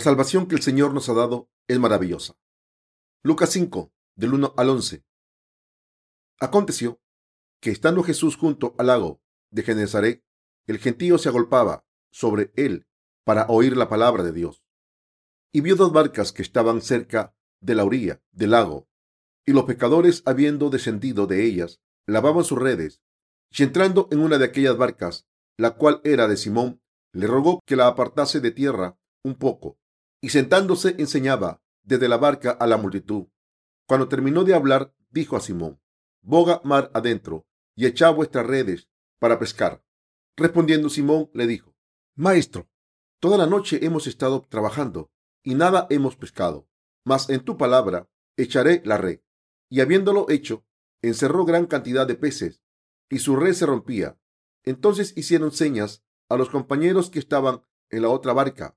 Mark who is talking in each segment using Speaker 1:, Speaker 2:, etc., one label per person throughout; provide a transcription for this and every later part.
Speaker 1: La salvación que el Señor nos ha dado es maravillosa. Lucas 5, del 1 al 11. Aconteció que estando Jesús junto al lago de Genezaret, el gentío se agolpaba sobre él para oír la palabra de Dios. Y vio dos barcas que estaban cerca de la orilla del lago, y los pescadores, habiendo descendido de ellas, lavaban sus redes. Y entrando en una de aquellas barcas, la cual era de Simón, le rogó que la apartase de tierra un poco, y sentándose enseñaba desde la barca a la multitud. Cuando terminó de hablar, dijo a Simón, boga mar adentro y echad vuestras redes para pescar. Respondiendo Simón le dijo, Maestro, toda la noche hemos estado trabajando y nada hemos pescado, mas en tu palabra echaré la red. Y habiéndolo hecho, encerró gran cantidad de peces y su red se rompía. Entonces hicieron señas a los compañeros que estaban en la otra barca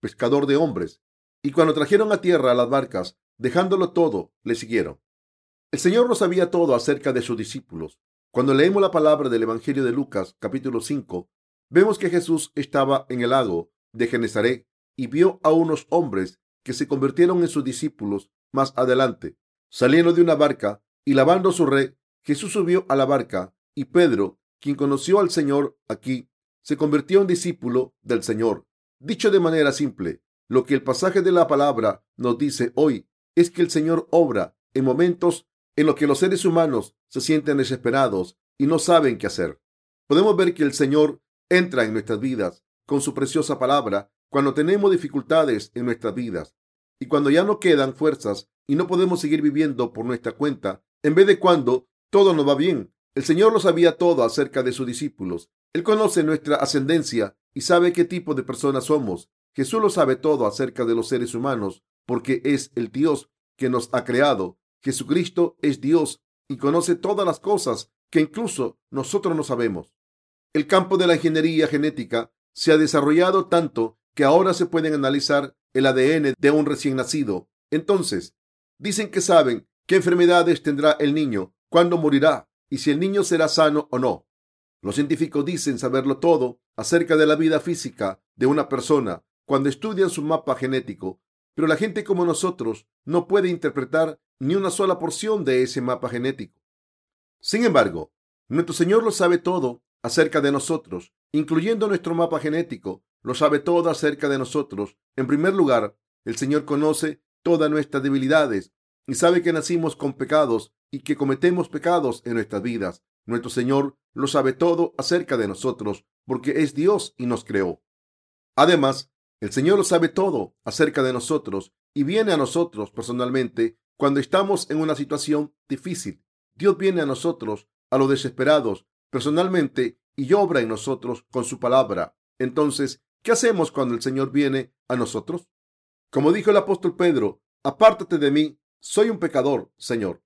Speaker 1: pescador de hombres. Y cuando trajeron a tierra las barcas, dejándolo todo, le siguieron. El Señor lo sabía todo acerca de sus discípulos. Cuando leemos la palabra del Evangelio de Lucas, capítulo 5, vemos que Jesús estaba en el lago de Genezaret y vio a unos hombres que se convirtieron en sus discípulos más adelante. Saliendo de una barca y lavando su red, Jesús subió a la barca y Pedro, quien conoció al Señor aquí, se convirtió en discípulo del Señor. Dicho de manera simple, lo que el pasaje de la palabra nos dice hoy es que el Señor obra en momentos en los que los seres humanos se sienten desesperados y no saben qué hacer. Podemos ver que el Señor entra en nuestras vidas con su preciosa palabra cuando tenemos dificultades en nuestras vidas y cuando ya no quedan fuerzas y no podemos seguir viviendo por nuestra cuenta, en vez de cuando todo nos va bien. El Señor lo sabía todo acerca de sus discípulos. Él conoce nuestra ascendencia y sabe qué tipo de personas somos. Jesús lo sabe todo acerca de los seres humanos porque es el Dios que nos ha creado. Jesucristo es Dios y conoce todas las cosas que incluso nosotros no sabemos. El campo de la ingeniería genética se ha desarrollado tanto que ahora se pueden analizar el ADN de un recién nacido. Entonces, dicen que saben qué enfermedades tendrá el niño, cuándo morirá y si el niño será sano o no. Los científicos dicen saberlo todo acerca de la vida física de una persona cuando estudian su mapa genético, pero la gente como nosotros no puede interpretar ni una sola porción de ese mapa genético. Sin embargo, nuestro Señor lo sabe todo acerca de nosotros, incluyendo nuestro mapa genético, lo sabe todo acerca de nosotros. En primer lugar, el Señor conoce todas nuestras debilidades y sabe que nacimos con pecados y que cometemos pecados en nuestras vidas. Nuestro Señor lo sabe todo acerca de nosotros porque es Dios y nos creó. Además, el Señor lo sabe todo acerca de nosotros y viene a nosotros personalmente cuando estamos en una situación difícil. Dios viene a nosotros, a los desesperados, personalmente y obra en nosotros con su palabra. Entonces, ¿qué hacemos cuando el Señor viene a nosotros? Como dijo el apóstol Pedro, apártate de mí, soy un pecador, Señor.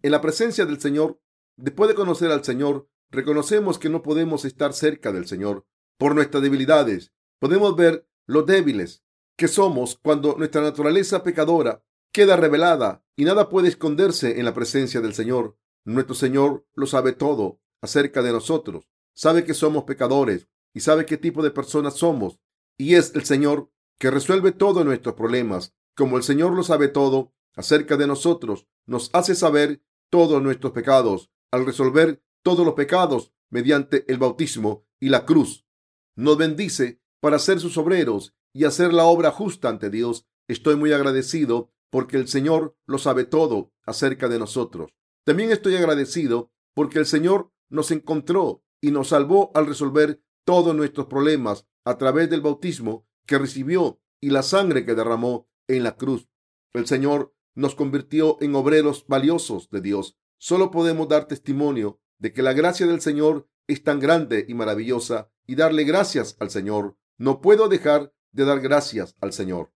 Speaker 1: En la presencia del Señor Después de conocer al Señor, reconocemos que no podemos estar cerca del Señor por nuestras debilidades. Podemos ver lo débiles que somos cuando nuestra naturaleza pecadora queda revelada y nada puede esconderse en la presencia del Señor. Nuestro Señor lo sabe todo acerca de nosotros. Sabe que somos pecadores y sabe qué tipo de personas somos. Y es el Señor que resuelve todos nuestros problemas. Como el Señor lo sabe todo acerca de nosotros, nos hace saber todos nuestros pecados al resolver todos los pecados mediante el bautismo y la cruz. Nos bendice para ser sus obreros y hacer la obra justa ante Dios. Estoy muy agradecido porque el Señor lo sabe todo acerca de nosotros. También estoy agradecido porque el Señor nos encontró y nos salvó al resolver todos nuestros problemas a través del bautismo que recibió y la sangre que derramó en la cruz. El Señor nos convirtió en obreros valiosos de Dios Solo podemos dar testimonio de que la gracia del Señor es tan grande y maravillosa y darle gracias al Señor. No puedo dejar de dar gracias al Señor.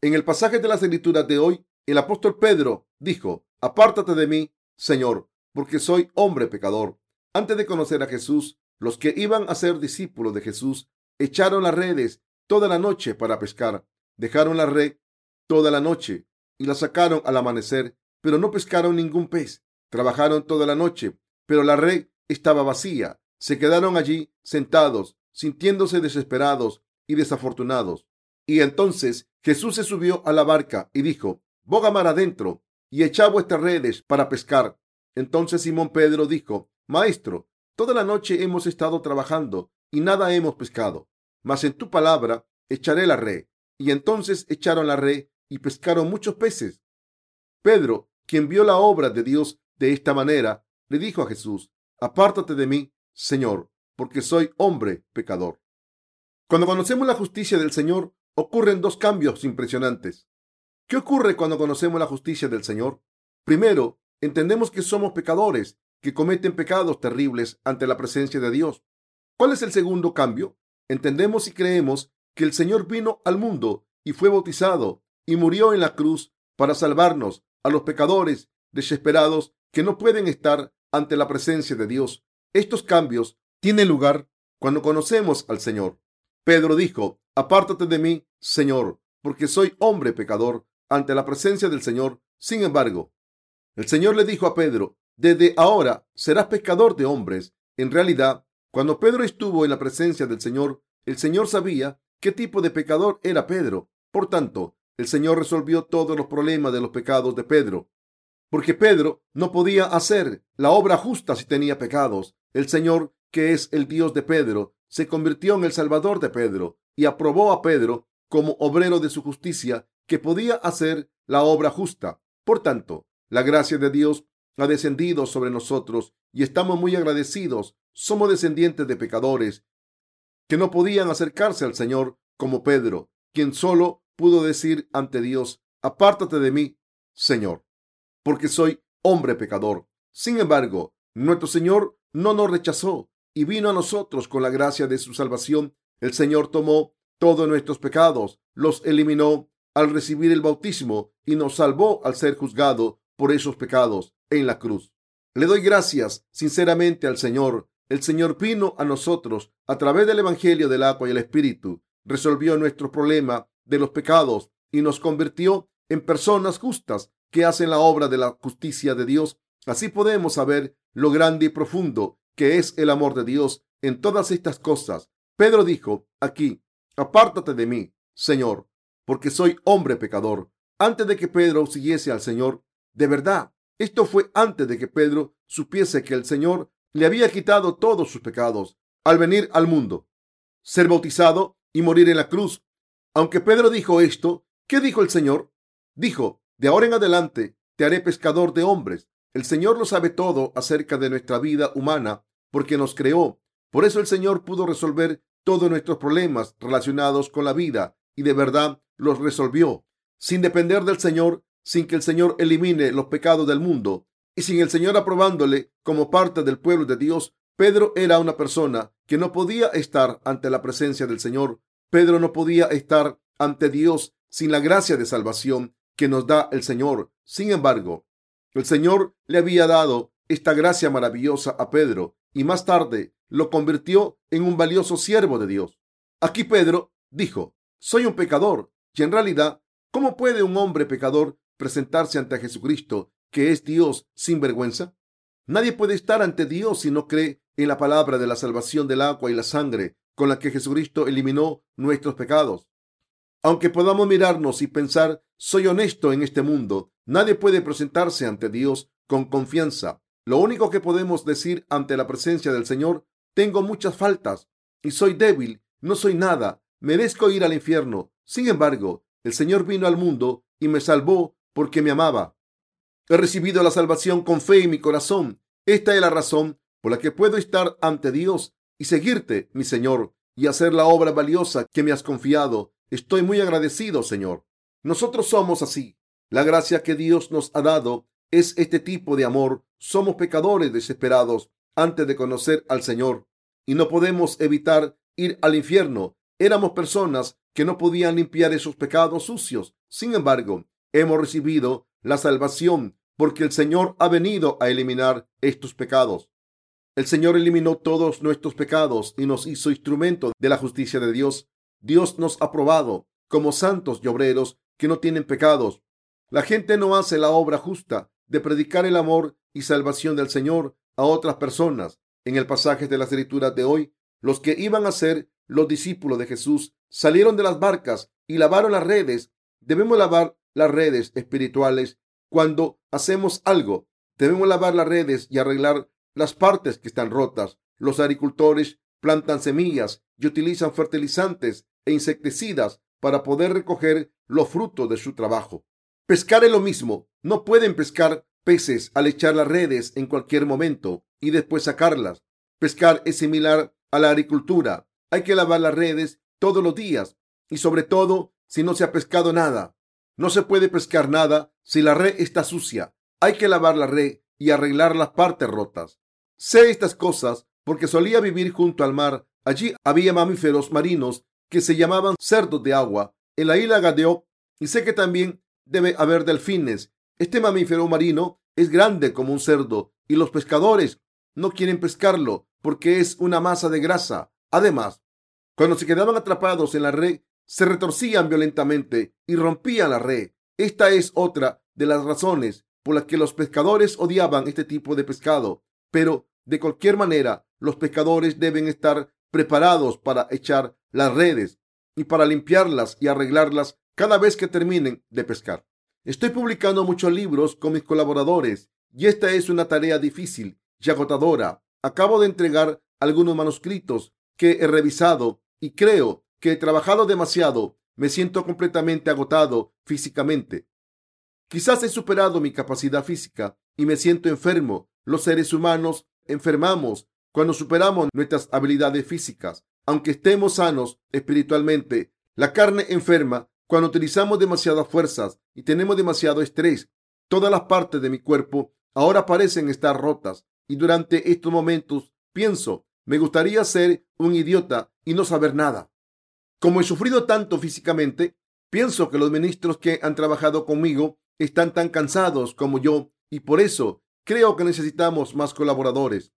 Speaker 1: En el pasaje de las escrituras de hoy, el apóstol Pedro dijo, apártate de mí, Señor, porque soy hombre pecador. Antes de conocer a Jesús, los que iban a ser discípulos de Jesús echaron las redes toda la noche para pescar. Dejaron la red toda la noche y la sacaron al amanecer, pero no pescaron ningún pez. Trabajaron toda la noche, pero la red estaba vacía. Se quedaron allí sentados, sintiéndose desesperados y desafortunados. Y entonces Jesús se subió a la barca y dijo, boga mar adentro y echad vuestras redes para pescar. Entonces Simón Pedro dijo, Maestro, toda la noche hemos estado trabajando y nada hemos pescado, mas en tu palabra echaré la red. Y entonces echaron la red y pescaron muchos peces. Pedro, quien vio la obra de Dios de esta manera, le dijo a Jesús, Apártate de mí, Señor, porque soy hombre pecador. Cuando conocemos la justicia del Señor, ocurren dos cambios impresionantes. ¿Qué ocurre cuando conocemos la justicia del Señor? Primero, entendemos que somos pecadores, que cometen pecados terribles ante la presencia de Dios. ¿Cuál es el segundo cambio? Entendemos y creemos que el Señor vino al mundo y fue bautizado y murió en la cruz para salvarnos a los pecadores desesperados que no pueden estar ante la presencia de Dios. Estos cambios tienen lugar cuando conocemos al Señor. Pedro dijo, apártate de mí, Señor, porque soy hombre pecador ante la presencia del Señor. Sin embargo, el Señor le dijo a Pedro, desde ahora serás pescador de hombres. En realidad, cuando Pedro estuvo en la presencia del Señor, el Señor sabía qué tipo de pecador era Pedro. Por tanto, el Señor resolvió todos los problemas de los pecados de Pedro. Porque Pedro no podía hacer la obra justa si tenía pecados. El Señor, que es el Dios de Pedro, se convirtió en el Salvador de Pedro y aprobó a Pedro como obrero de su justicia que podía hacer la obra justa. Por tanto, la gracia de Dios ha descendido sobre nosotros y estamos muy agradecidos. Somos descendientes de pecadores que no podían acercarse al Señor como Pedro, quien solo pudo decir ante Dios, apártate de mí, Señor, porque soy hombre pecador. Sin embargo, nuestro Señor no nos rechazó y vino a nosotros con la gracia de su salvación. El Señor tomó todos nuestros pecados, los eliminó al recibir el bautismo y nos salvó al ser juzgado por esos pecados en la cruz. Le doy gracias sinceramente al Señor. El Señor vino a nosotros a través del Evangelio del agua y el Espíritu, resolvió nuestro problema de los pecados y nos convirtió en personas justas que hacen la obra de la justicia de Dios. Así podemos saber lo grande y profundo que es el amor de Dios en todas estas cosas. Pedro dijo aquí, apártate de mí, Señor, porque soy hombre pecador. Antes de que Pedro siguiese al Señor, de verdad, esto fue antes de que Pedro supiese que el Señor le había quitado todos sus pecados al venir al mundo, ser bautizado y morir en la cruz. Aunque Pedro dijo esto, ¿qué dijo el Señor? Dijo, de ahora en adelante te haré pescador de hombres. El Señor lo sabe todo acerca de nuestra vida humana porque nos creó. Por eso el Señor pudo resolver todos nuestros problemas relacionados con la vida y de verdad los resolvió, sin depender del Señor, sin que el Señor elimine los pecados del mundo y sin el Señor aprobándole como parte del pueblo de Dios. Pedro era una persona que no podía estar ante la presencia del Señor. Pedro no podía estar ante Dios sin la gracia de salvación que nos da el Señor. Sin embargo, el Señor le había dado esta gracia maravillosa a Pedro y más tarde lo convirtió en un valioso siervo de Dios. Aquí Pedro dijo, soy un pecador, y en realidad, ¿cómo puede un hombre pecador presentarse ante Jesucristo, que es Dios sin vergüenza? Nadie puede estar ante Dios si no cree en la palabra de la salvación del agua y la sangre con la que Jesucristo eliminó nuestros pecados. Aunque podamos mirarnos y pensar, soy honesto en este mundo, nadie puede presentarse ante Dios con confianza. Lo único que podemos decir ante la presencia del Señor, tengo muchas faltas y soy débil, no soy nada, merezco ir al infierno. Sin embargo, el Señor vino al mundo y me salvó porque me amaba. He recibido la salvación con fe en mi corazón. Esta es la razón por la que puedo estar ante Dios y seguirte, mi Señor, y hacer la obra valiosa que me has confiado. Estoy muy agradecido, Señor. Nosotros somos así. La gracia que Dios nos ha dado es este tipo de amor. Somos pecadores desesperados antes de conocer al Señor y no podemos evitar ir al infierno. Éramos personas que no podían limpiar esos pecados sucios. Sin embargo, hemos recibido la salvación porque el Señor ha venido a eliminar estos pecados. El Señor eliminó todos nuestros pecados y nos hizo instrumento de la justicia de Dios. Dios nos ha probado como santos y obreros que no tienen pecados. La gente no hace la obra justa de predicar el amor y salvación del Señor a otras personas. En el pasaje de las escrituras de hoy, los que iban a ser los discípulos de Jesús salieron de las barcas y lavaron las redes. Debemos lavar las redes espirituales cuando hacemos algo. Debemos lavar las redes y arreglar las partes que están rotas. Los agricultores plantan semillas y utilizan fertilizantes e insecticidas para poder recoger los frutos de su trabajo. Pescar es lo mismo. No pueden pescar peces al echar las redes en cualquier momento y después sacarlas. Pescar es similar a la agricultura. Hay que lavar las redes todos los días y sobre todo si no se ha pescado nada. No se puede pescar nada si la red está sucia. Hay que lavar la red y arreglar las partes rotas. Sé estas cosas porque solía vivir junto al mar. Allí había mamíferos marinos que se llamaban cerdos de agua en la isla Gadeo y sé que también debe haber delfines. Este mamífero marino es grande como un cerdo y los pescadores no quieren pescarlo porque es una masa de grasa. Además, cuando se quedaban atrapados en la red, se retorcían violentamente y rompían la red. Esta es otra de las razones por las que los pescadores odiaban este tipo de pescado. Pero, de cualquier manera, los pescadores deben estar preparados para echar las redes y para limpiarlas y arreglarlas cada vez que terminen de pescar. Estoy publicando muchos libros con mis colaboradores y esta es una tarea difícil y agotadora. Acabo de entregar algunos manuscritos que he revisado y creo que he trabajado demasiado. Me siento completamente agotado físicamente. Quizás he superado mi capacidad física y me siento enfermo. Los seres humanos enfermamos cuando superamos nuestras habilidades físicas. Aunque estemos sanos espiritualmente, la carne enferma cuando utilizamos demasiadas fuerzas y tenemos demasiado estrés. Todas las partes de mi cuerpo ahora parecen estar rotas y durante estos momentos pienso, me gustaría ser un idiota y no saber nada. Como he sufrido tanto físicamente, pienso que los ministros que han trabajado conmigo están tan cansados como yo y por eso creo que necesitamos más colaboradores.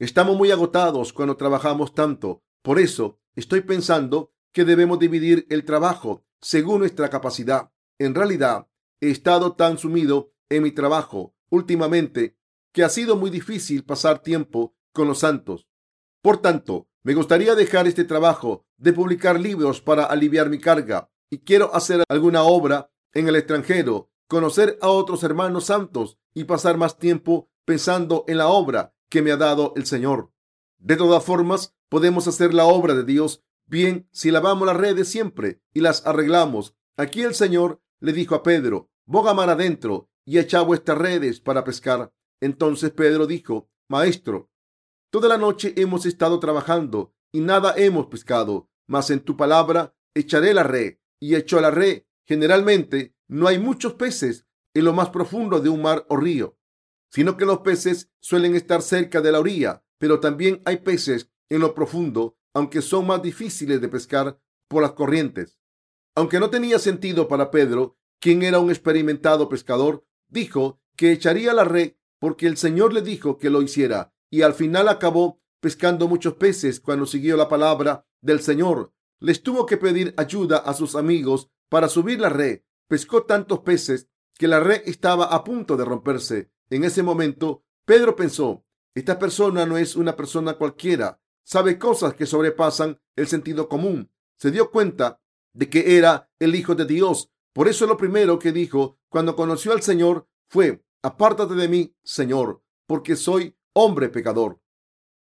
Speaker 1: Estamos muy agotados cuando trabajamos tanto. Por eso estoy pensando que debemos dividir el trabajo según nuestra capacidad. En realidad, he estado tan sumido en mi trabajo últimamente que ha sido muy difícil pasar tiempo con los santos. Por tanto, me gustaría dejar este trabajo de publicar libros para aliviar mi carga y quiero hacer alguna obra en el extranjero, conocer a otros hermanos santos y pasar más tiempo pensando en la obra que me ha dado el Señor. De todas formas, podemos hacer la obra de Dios bien si lavamos las redes siempre y las arreglamos. Aquí el Señor le dijo a Pedro, boga mar adentro y echa vuestras redes para pescar. Entonces Pedro dijo, Maestro, toda la noche hemos estado trabajando y nada hemos pescado, mas en tu palabra echaré la red. Y echó la red. Generalmente no hay muchos peces en lo más profundo de un mar o río, sino que los peces suelen estar cerca de la orilla, pero también hay peces en lo profundo, aunque son más difíciles de pescar por las corrientes. Aunque no tenía sentido para Pedro, quien era un experimentado pescador, dijo que echaría la red porque el Señor le dijo que lo hiciera y al final acabó pescando muchos peces cuando siguió la palabra del Señor. Les tuvo que pedir ayuda a sus amigos para subir la red. Pescó tantos peces que la red estaba a punto de romperse. En ese momento, Pedro pensó, esta persona no es una persona cualquiera, sabe cosas que sobrepasan el sentido común. Se dio cuenta de que era el Hijo de Dios. Por eso lo primero que dijo cuando conoció al Señor fue, apártate de mí, Señor, porque soy hombre pecador.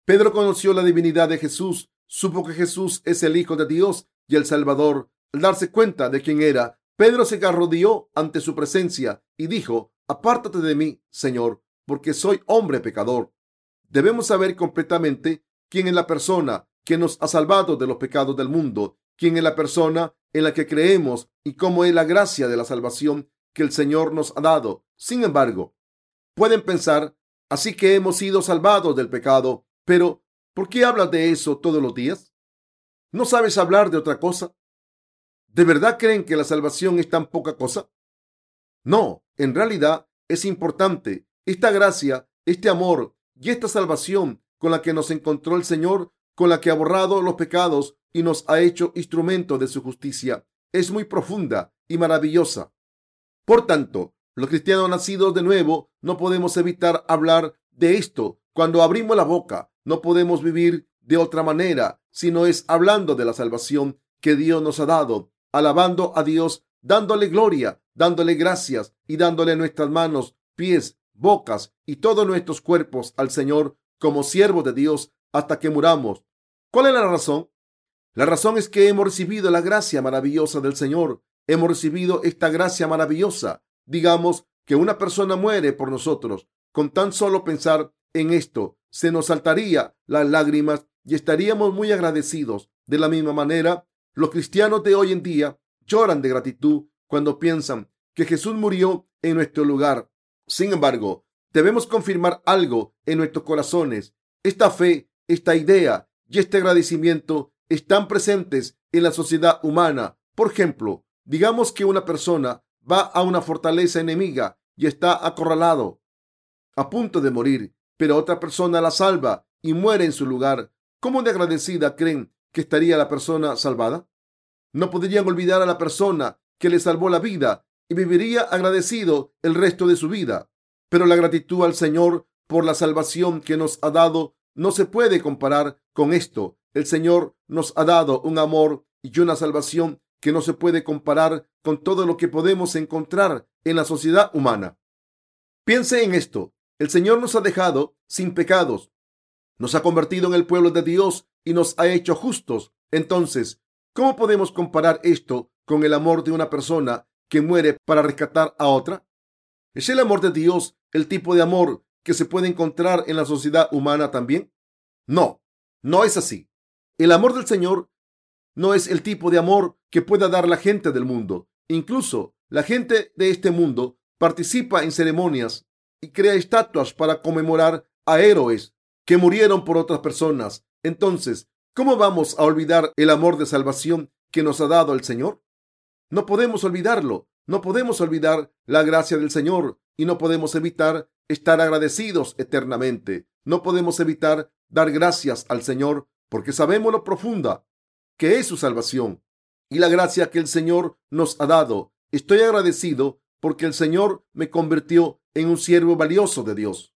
Speaker 1: Pedro conoció la divinidad de Jesús, supo que Jesús es el Hijo de Dios y el Salvador. Al darse cuenta de quién era, Pedro se arrodilló ante su presencia y dijo, apártate de mí, Señor, porque soy hombre pecador. Debemos saber completamente quién es la persona que nos ha salvado de los pecados del mundo, quién es la persona en la que creemos y cómo es la gracia de la salvación que el Señor nos ha dado. Sin embargo, pueden pensar, así que hemos sido salvados del pecado, pero ¿por qué hablas de eso todos los días? ¿No sabes hablar de otra cosa? ¿De verdad creen que la salvación es tan poca cosa? No, en realidad es importante. Esta gracia, este amor y esta salvación con la que nos encontró el Señor, con la que ha borrado los pecados y nos ha hecho instrumento de su justicia, es muy profunda y maravillosa. Por tanto, los cristianos nacidos de nuevo no podemos evitar hablar de esto cuando abrimos la boca. No podemos vivir de otra manera si no es hablando de la salvación que Dios nos ha dado, alabando a Dios, dándole gloria, dándole gracias y dándole nuestras manos, pies, bocas y todos nuestros cuerpos al Señor como siervos de Dios hasta que muramos. ¿Cuál es la razón? La razón es que hemos recibido la gracia maravillosa del Señor. Hemos recibido esta gracia maravillosa. Digamos que una persona muere por nosotros. Con tan solo pensar en esto, se nos saltaría las lágrimas y estaríamos muy agradecidos. De la misma manera, los cristianos de hoy en día lloran de gratitud cuando piensan que Jesús murió en nuestro lugar. Sin embargo, debemos confirmar algo en nuestros corazones. Esta fe, esta idea y este agradecimiento están presentes en la sociedad humana. Por ejemplo, digamos que una persona va a una fortaleza enemiga y está acorralado, a punto de morir, pero otra persona la salva y muere en su lugar. ¿Cómo de agradecida creen que estaría la persona salvada? No podrían olvidar a la persona que le salvó la vida y viviría agradecido el resto de su vida. Pero la gratitud al Señor por la salvación que nos ha dado no se puede comparar con esto. El Señor nos ha dado un amor y una salvación que no se puede comparar con todo lo que podemos encontrar en la sociedad humana. Piense en esto. El Señor nos ha dejado sin pecados, nos ha convertido en el pueblo de Dios y nos ha hecho justos. Entonces, ¿cómo podemos comparar esto con el amor de una persona que muere para rescatar a otra? ¿Es el amor de Dios el tipo de amor que se puede encontrar en la sociedad humana también? No, no es así. El amor del Señor no es el tipo de amor que pueda dar la gente del mundo. Incluso la gente de este mundo participa en ceremonias y crea estatuas para conmemorar a héroes que murieron por otras personas. Entonces, ¿cómo vamos a olvidar el amor de salvación que nos ha dado el Señor? No podemos olvidarlo. No podemos olvidar la gracia del Señor y no podemos evitar estar agradecidos eternamente. No podemos evitar dar gracias al Señor porque sabemos lo profunda que es su salvación y la gracia que el Señor nos ha dado. Estoy agradecido porque el Señor me convirtió en un siervo valioso de Dios.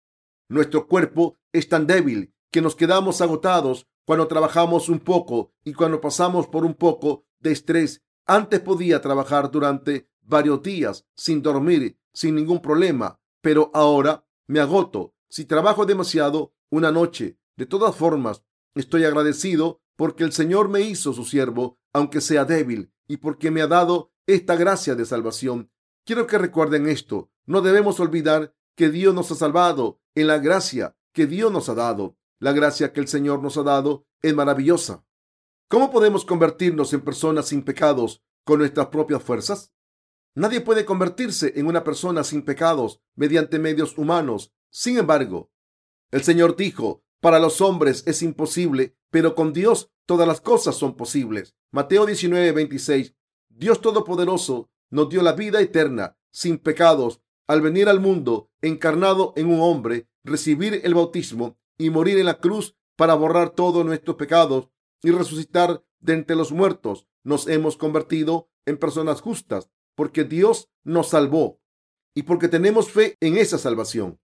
Speaker 1: Nuestro cuerpo es tan débil que nos quedamos agotados cuando trabajamos un poco y cuando pasamos por un poco de estrés. Antes podía trabajar durante varios días sin dormir, sin ningún problema, pero ahora me agoto. Si trabajo demasiado, una noche. De todas formas, estoy agradecido porque el Señor me hizo su siervo, aunque sea débil, y porque me ha dado esta gracia de salvación. Quiero que recuerden esto. No debemos olvidar que Dios nos ha salvado en la gracia que Dios nos ha dado. La gracia que el Señor nos ha dado es maravillosa. ¿Cómo podemos convertirnos en personas sin pecados con nuestras propias fuerzas? Nadie puede convertirse en una persona sin pecados mediante medios humanos. Sin embargo, el Señor dijo, para los hombres es imposible, pero con Dios todas las cosas son posibles. Mateo 19, 26. Dios Todopoderoso nos dio la vida eterna, sin pecados, al venir al mundo encarnado en un hombre, recibir el bautismo y morir en la cruz para borrar todos nuestros pecados y resucitar de entre los muertos. Nos hemos convertido en personas justas porque Dios nos salvó y porque tenemos fe en esa salvación.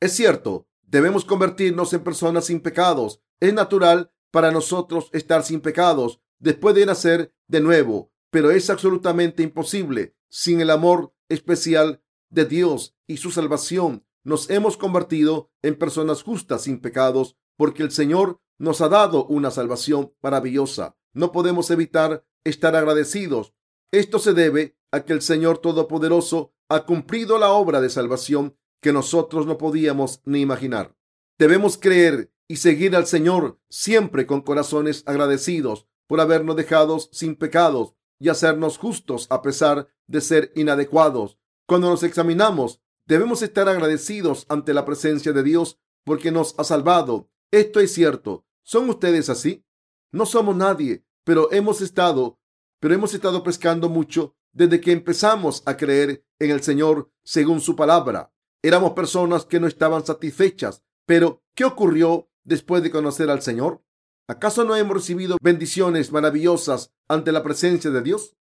Speaker 1: Es cierto, Debemos convertirnos en personas sin pecados. Es natural para nosotros estar sin pecados después de nacer de nuevo, pero es absolutamente imposible sin el amor especial de Dios y su salvación. Nos hemos convertido en personas justas sin pecados porque el Señor nos ha dado una salvación maravillosa. No podemos evitar estar agradecidos. Esto se debe a que el Señor Todopoderoso ha cumplido la obra de salvación que nosotros no podíamos ni imaginar. Debemos creer y seguir al Señor siempre con corazones agradecidos por habernos dejado sin pecados y hacernos justos a pesar de ser inadecuados. Cuando nos examinamos, debemos estar agradecidos ante la presencia de Dios porque nos ha salvado. Esto es cierto. ¿Son ustedes así? No somos nadie, pero hemos estado pero hemos estado pescando mucho desde que empezamos a creer en el Señor según su palabra. Éramos personas que no estaban satisfechas, pero ¿qué ocurrió después de conocer al Señor? ¿Acaso no hemos recibido bendiciones maravillosas ante la presencia de Dios?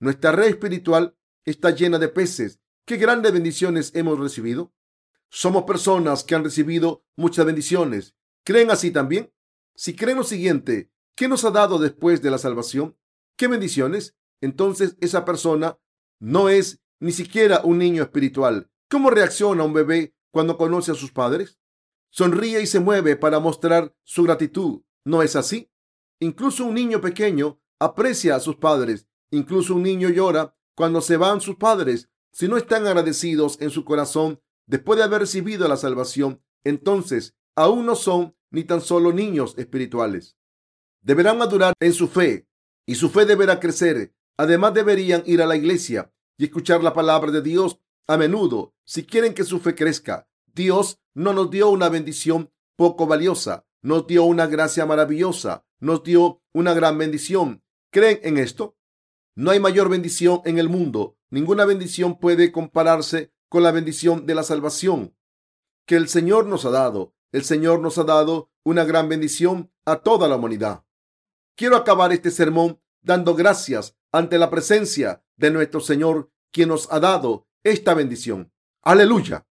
Speaker 1: Nuestra red espiritual está llena de peces. ¿Qué grandes bendiciones hemos recibido? Somos personas que han recibido muchas bendiciones. ¿Creen así también? Si creen lo siguiente, ¿qué nos ha dado después de la salvación? ¿Qué bendiciones? Entonces esa persona no es ni siquiera un niño espiritual. ¿Cómo reacciona un bebé cuando conoce a sus padres? Sonríe y se mueve para mostrar su gratitud. ¿No es así? Incluso un niño pequeño aprecia a sus padres. Incluso un niño llora cuando se van sus padres. Si no están agradecidos en su corazón después de haber recibido la salvación, entonces aún no son ni tan solo niños espirituales. Deberán madurar en su fe y su fe deberá crecer. Además deberían ir a la iglesia y escuchar la palabra de Dios a menudo si quieren que su fe crezca. Dios no nos dio una bendición poco valiosa, nos dio una gracia maravillosa, nos dio una gran bendición. ¿Creen en esto? No hay mayor bendición en el mundo. Ninguna bendición puede compararse con la bendición de la salvación que el Señor nos ha dado. El Señor nos ha dado una gran bendición a toda la humanidad. Quiero acabar este sermón dando gracias ante la presencia de nuestro Señor, quien nos ha dado esta bendición. Aleluya.